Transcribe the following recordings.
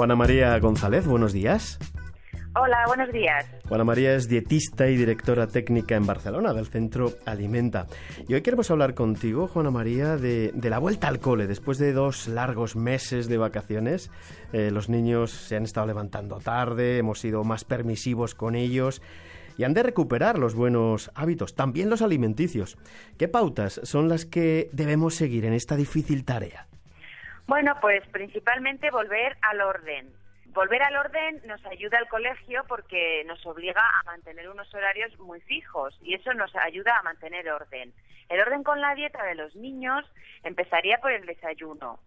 Juana María González, buenos días. Hola, buenos días. Juana María es dietista y directora técnica en Barcelona del Centro Alimenta. Y hoy queremos hablar contigo, Juana María, de, la vuelta al cole. Después de dos largos meses de vacaciones, eh, los niños se han estado levantando tarde, hemos sido más permisivos con ellos y han de recuperar los buenos hábitos, también los alimenticios. ¿Qué pautas son las que debemos seguir en esta difícil tarea? Bueno, pues principalmente volver al orden. Volver al orden nos ayuda al colegio porque nos obliga a mantener unos horarios muy fijos y eso nos ayuda a mantener orden. El orden con la dieta de los niños empezaría por el desayuno.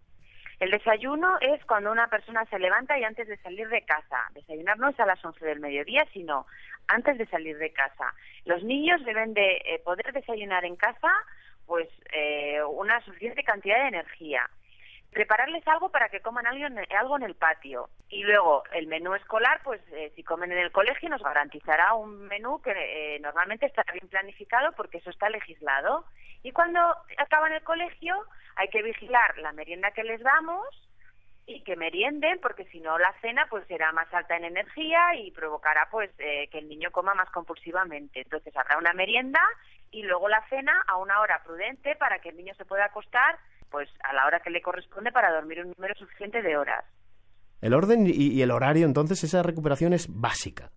El desayuno es cuando una persona se levanta y antes de salir de casa. Desayunar no es a las 11 del mediodía, sino antes de salir de casa. Los niños deben de eh, poder desayunar en casa pues eh, una suficiente cantidad de energía prepararles algo para que coman algo en, el patio. Y luego el menú escolar, pues eh, si comen en el colegio nos garantizará un menú que eh, normalmente estará bien planificado porque eso está legislado. Y cuando acaban el colegio hay que vigilar la merienda que les damos y que merienden porque si no la cena pues será más alta en energía y provocará pues eh, que el niño coma más compulsivamente. Entonces habrá una merienda y luego la cena a una hora prudente para que el niño se pueda acostar pues a la hora que le corresponde para dormir un número suficiente de horas. El orden y, el horario, entonces, esa recuperación es básica.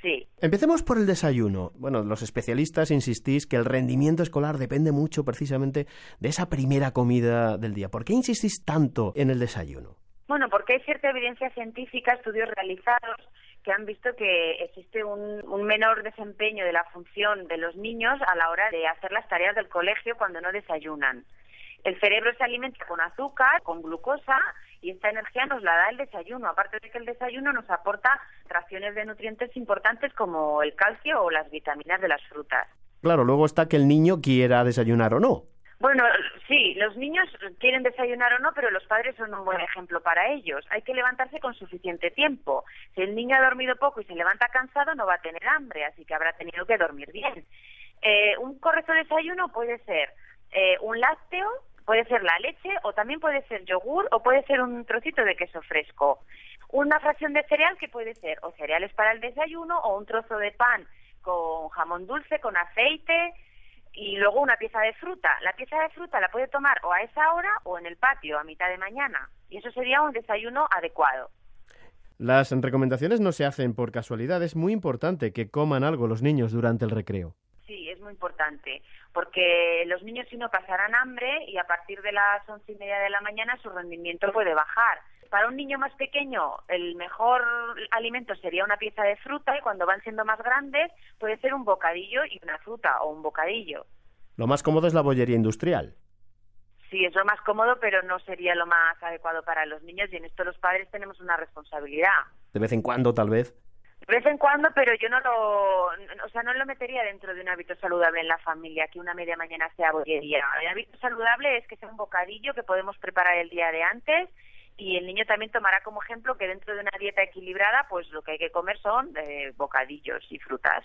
Sí. Empecemos por el desayuno. Bueno, los especialistas insistís que el rendimiento escolar depende mucho precisamente de esa primera comida del día. ¿Por qué insistís tanto en el desayuno? Bueno, porque hay cierta evidencia científica, estudios realizados que han visto que existe un, un, menor desempeño de la función de los niños a la hora de hacer las tareas del colegio cuando no desayunan. El cerebro se alimenta con azúcar, con glucosa, y esta energía nos la da el desayuno, aparte de que el desayuno nos aporta raciones de nutrientes importantes como el calcio o las vitaminas de las frutas. Claro, luego está que el niño quiera desayunar o no. Bueno, sí, los niños quieren desayunar o no, pero los padres son un buen ejemplo para ellos. Hay que levantarse con suficiente tiempo. Si el niño ha dormido poco y se levanta cansado, no va a tener hambre, así que habrá tenido que dormir bien. Eh, un correcto desayuno puede ser eh, un lácteo, puede ser la leche o también puede ser yogur o puede ser un trocito de queso fresco. Una fracción de cereal que puede ser o cereales para el desayuno o un trozo de pan con jamón dulce, con aceite y luego una pieza de fruta. La pieza de fruta la puede tomar o a esa hora o en el patio a mitad de mañana y eso sería un desayuno adecuado. Las recomendaciones no se hacen por casualidad, es muy importante que coman algo los niños durante el recreo. Sí, es muy importante, porque los niños si no pasarán hambre y a partir de las once y media de la mañana su rendimiento puede bajar. Para un niño más pequeño el mejor alimento sería una pieza de fruta y cuando van siendo más grandes puede ser un bocadillo y una fruta o un bocadillo. Lo más cómodo es la bollería industrial. Sí, es lo más cómodo, pero no sería lo más adecuado para los niños y en esto los padres tenemos una responsabilidad. De vez en cuando, tal vez. De vez en cuando, pero yo no lo, o sea, no lo metería dentro de un hábito saludable en la familia, que una media mañana sea bollería. El hábito saludable es que sea un bocadillo que podemos preparar el día de antes y el niño también tomará como ejemplo que dentro de una dieta equilibrada, pues lo que hay que comer son eh, bocadillos y frutas.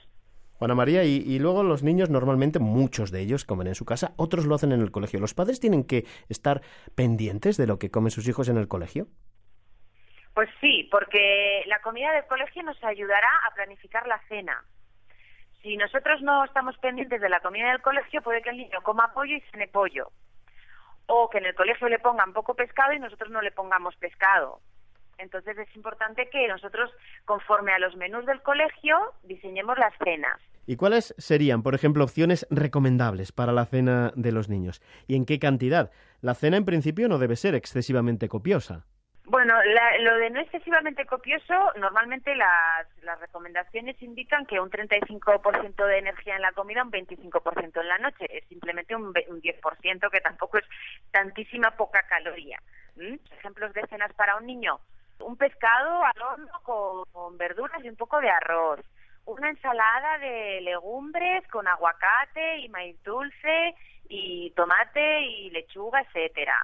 Juana María, y, y, luego los niños normalmente, muchos de ellos comen en su casa, otros lo hacen en el colegio. ¿Los padres tienen que estar pendientes de lo que comen sus hijos en el colegio? Pues sí, porque la comida del colegio nos ayudará a planificar la cena. Si nosotros no estamos pendientes de la comida del colegio, puede que el niño coma pollo y cene pollo. O que en el colegio le pongan poco pescado y nosotros no le pongamos pescado. Entonces es importante que nosotros, conforme a los menús del colegio, diseñemos las cenas. ¿Y cuáles serían, por ejemplo, opciones recomendables para la cena de los niños? ¿Y en qué cantidad? La cena en principio no debe ser excesivamente copiosa. Bueno, lo de no excesivamente copioso, normalmente las, las recomendaciones indican que un 35% de energía en la comida, un 25% en la noche. Es simplemente un, un 10%, que tampoco es tantísima poca caloría. Ejemplos de cenas para un niño. Un pescado al horno con verduras y un poco de arroz una ensalada de legumbres con aguacate y maíz dulce y tomate y lechuga, etcétera.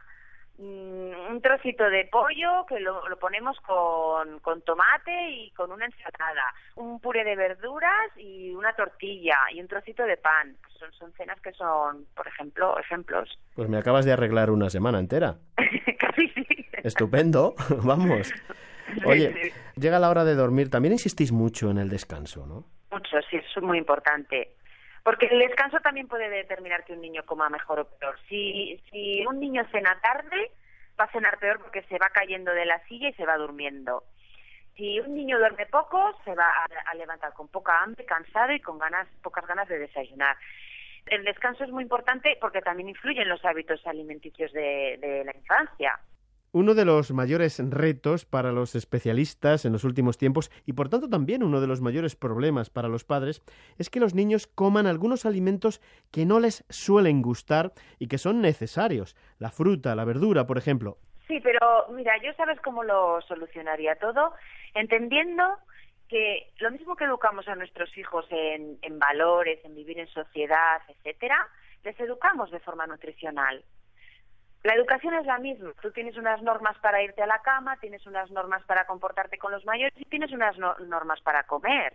Mm, un trocito de pollo que lo, ponemos con, con, tomate y con una ensalada, un puré de verduras y una tortilla y un trocito de pan. Son, son cenas que son, por ejemplo, ejemplos. Pues me acabas de arreglar una semana entera. Casi sí. Estupendo, vamos. Oye, llega la hora de dormir. También insistís mucho en el descanso, ¿no? Mucho, sí, es muy importante. Porque el descanso también puede determinar que un niño coma mejor o peor. Si, si un niño cena tarde, va a cenar peor porque se va cayendo de la silla y se va durmiendo. Si un niño duerme poco, se va a, levantar con poca hambre, cansado y con ganas, pocas ganas de desayunar. El descanso es muy importante porque también influye en los hábitos alimenticios de la infancia. Uno de los mayores retos para los especialistas en los últimos tiempos y por tanto también uno de los mayores problemas para los padres es que los niños coman algunos alimentos que no les suelen gustar y que son necesarios. La fruta, la verdura, por ejemplo. Sí, pero mira, yo sabes cómo lo solucionaría todo, entendiendo que lo mismo que educamos a nuestros hijos en, en valores, en vivir en sociedad, etcétera, les educamos de forma nutricional. La educación es la misma. Tú tienes unas normas para irte a la cama, tienes unas normas para comportarte con los mayores y tienes unas normas para comer.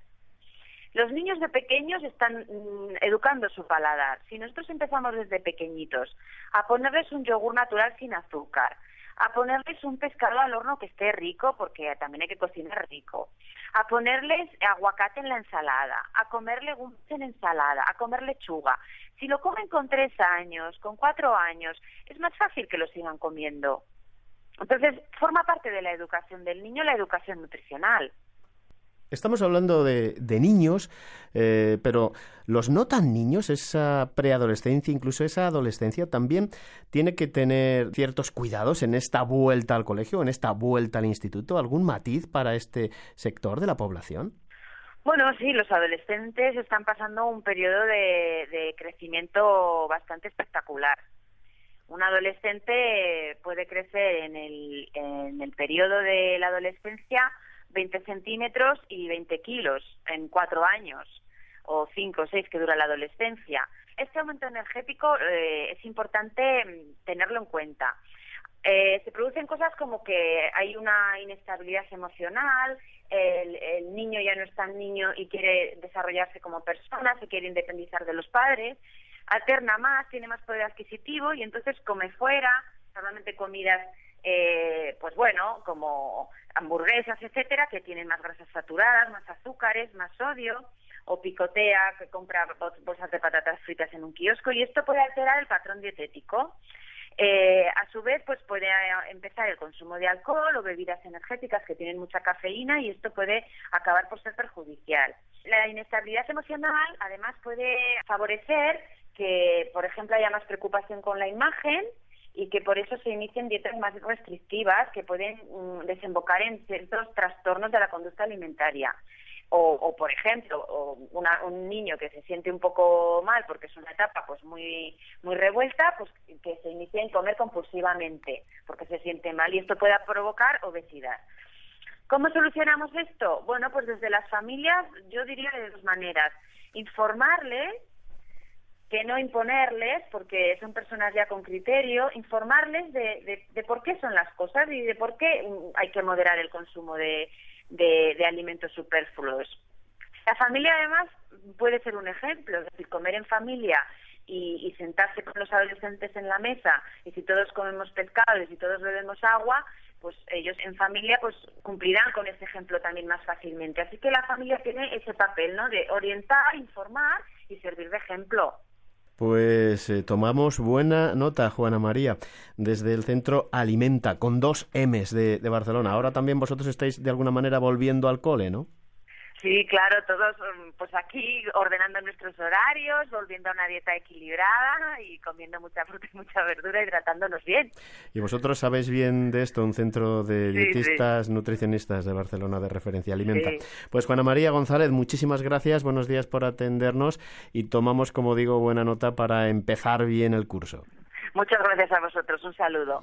Los niños de pequeños están mm, educando su paladar. Si nosotros empezamos desde pequeñitos a ponerles un yogur natural sin azúcar, a ponerles un pescado al horno que esté rico, porque también hay que cocinar rico, a ponerles aguacate en la ensalada, a comer legumbres en ensalada, a comer lechuga. Si lo comen con tres años, con cuatro años, es más fácil que lo sigan comiendo. Entonces, forma parte de la educación del niño la educación nutricional. Estamos hablando de, niños, eh, pero los no tan niños, esa preadolescencia, incluso esa adolescencia, también tiene que tener ciertos cuidados en esta vuelta al colegio, en esta vuelta al instituto. ¿Algún matiz para este sector de la población? Bueno, sí, los adolescentes están pasando un periodo de, de crecimiento bastante espectacular. Un adolescente puede crecer en el, en el periodo de la adolescencia 20 centímetros y 20 kilos en cuatro años, o cinco o seis que dura la adolescencia. Este aumento energético eh, es importante mm, tenerlo en cuenta. Eh, se producen cosas como que hay una inestabilidad emocional, el, el, niño ya no es tan niño y quiere desarrollarse como persona, se quiere independizar de los padres, alterna más, tiene más poder adquisitivo y entonces come fuera, normalmente comidas eh, pues bueno, como hamburguesas, etcétera, que tienen más grasas saturadas, más azúcares, más sodio, o picotea, que compra bolsas de patatas fritas en un kiosco, y esto puede alterar el patrón dietético. Eh, a su vez, pues puede eh, empezar el consumo de alcohol o bebidas energéticas que tienen mucha cafeína y esto puede acabar por ser perjudicial. La inestabilidad emocional, además, puede favorecer que, por ejemplo, haya más preocupación con la imagen, y que por eso se inician dietas más restrictivas que pueden mm, desembocar en ciertos trastornos de la conducta alimentaria. O, por ejemplo, un niño que se siente un poco mal porque es una etapa pues muy muy revuelta, pues que se inicie en comer compulsivamente porque se siente mal y esto pueda provocar obesidad. ¿Cómo solucionamos esto? Bueno, pues desde las familias yo diría de dos maneras. Informarles que no imponerles, porque son personas ya con criterio, informarles de, de, por qué son las cosas y de por qué hay que moderar el consumo de, de, alimentos superfluos. La familia además puede ser un ejemplo, es decir, comer en familia y, y, sentarse con los adolescentes en la mesa y si todos comemos pescado y si todos bebemos agua, pues ellos en familia pues cumplirán con ese ejemplo también más fácilmente. Así que la familia tiene ese papel, ¿no? De orientar, informar y servir de ejemplo. Pues eh, tomamos buena nota, Juana María, desde el centro Alimenta, con dos M's de, de Barcelona. Ahora también vosotros estáis de alguna manera volviendo al cole, ¿no? Sí, claro, todos mm, pues aquí ordenando nuestros horarios, volviendo a una dieta equilibrada y comiendo mucha fruta y mucha verdura, hidratándonos bien. Y vosotros sabéis bien de esto, un centro de dietistas, nutricionistas de Barcelona de referencia alimenta. Pues Juana María González, muchísimas gracias, buenos días por atendernos y tomamos, como digo, buena nota para empezar bien el curso. Muchas gracias a vosotros. Un saludo.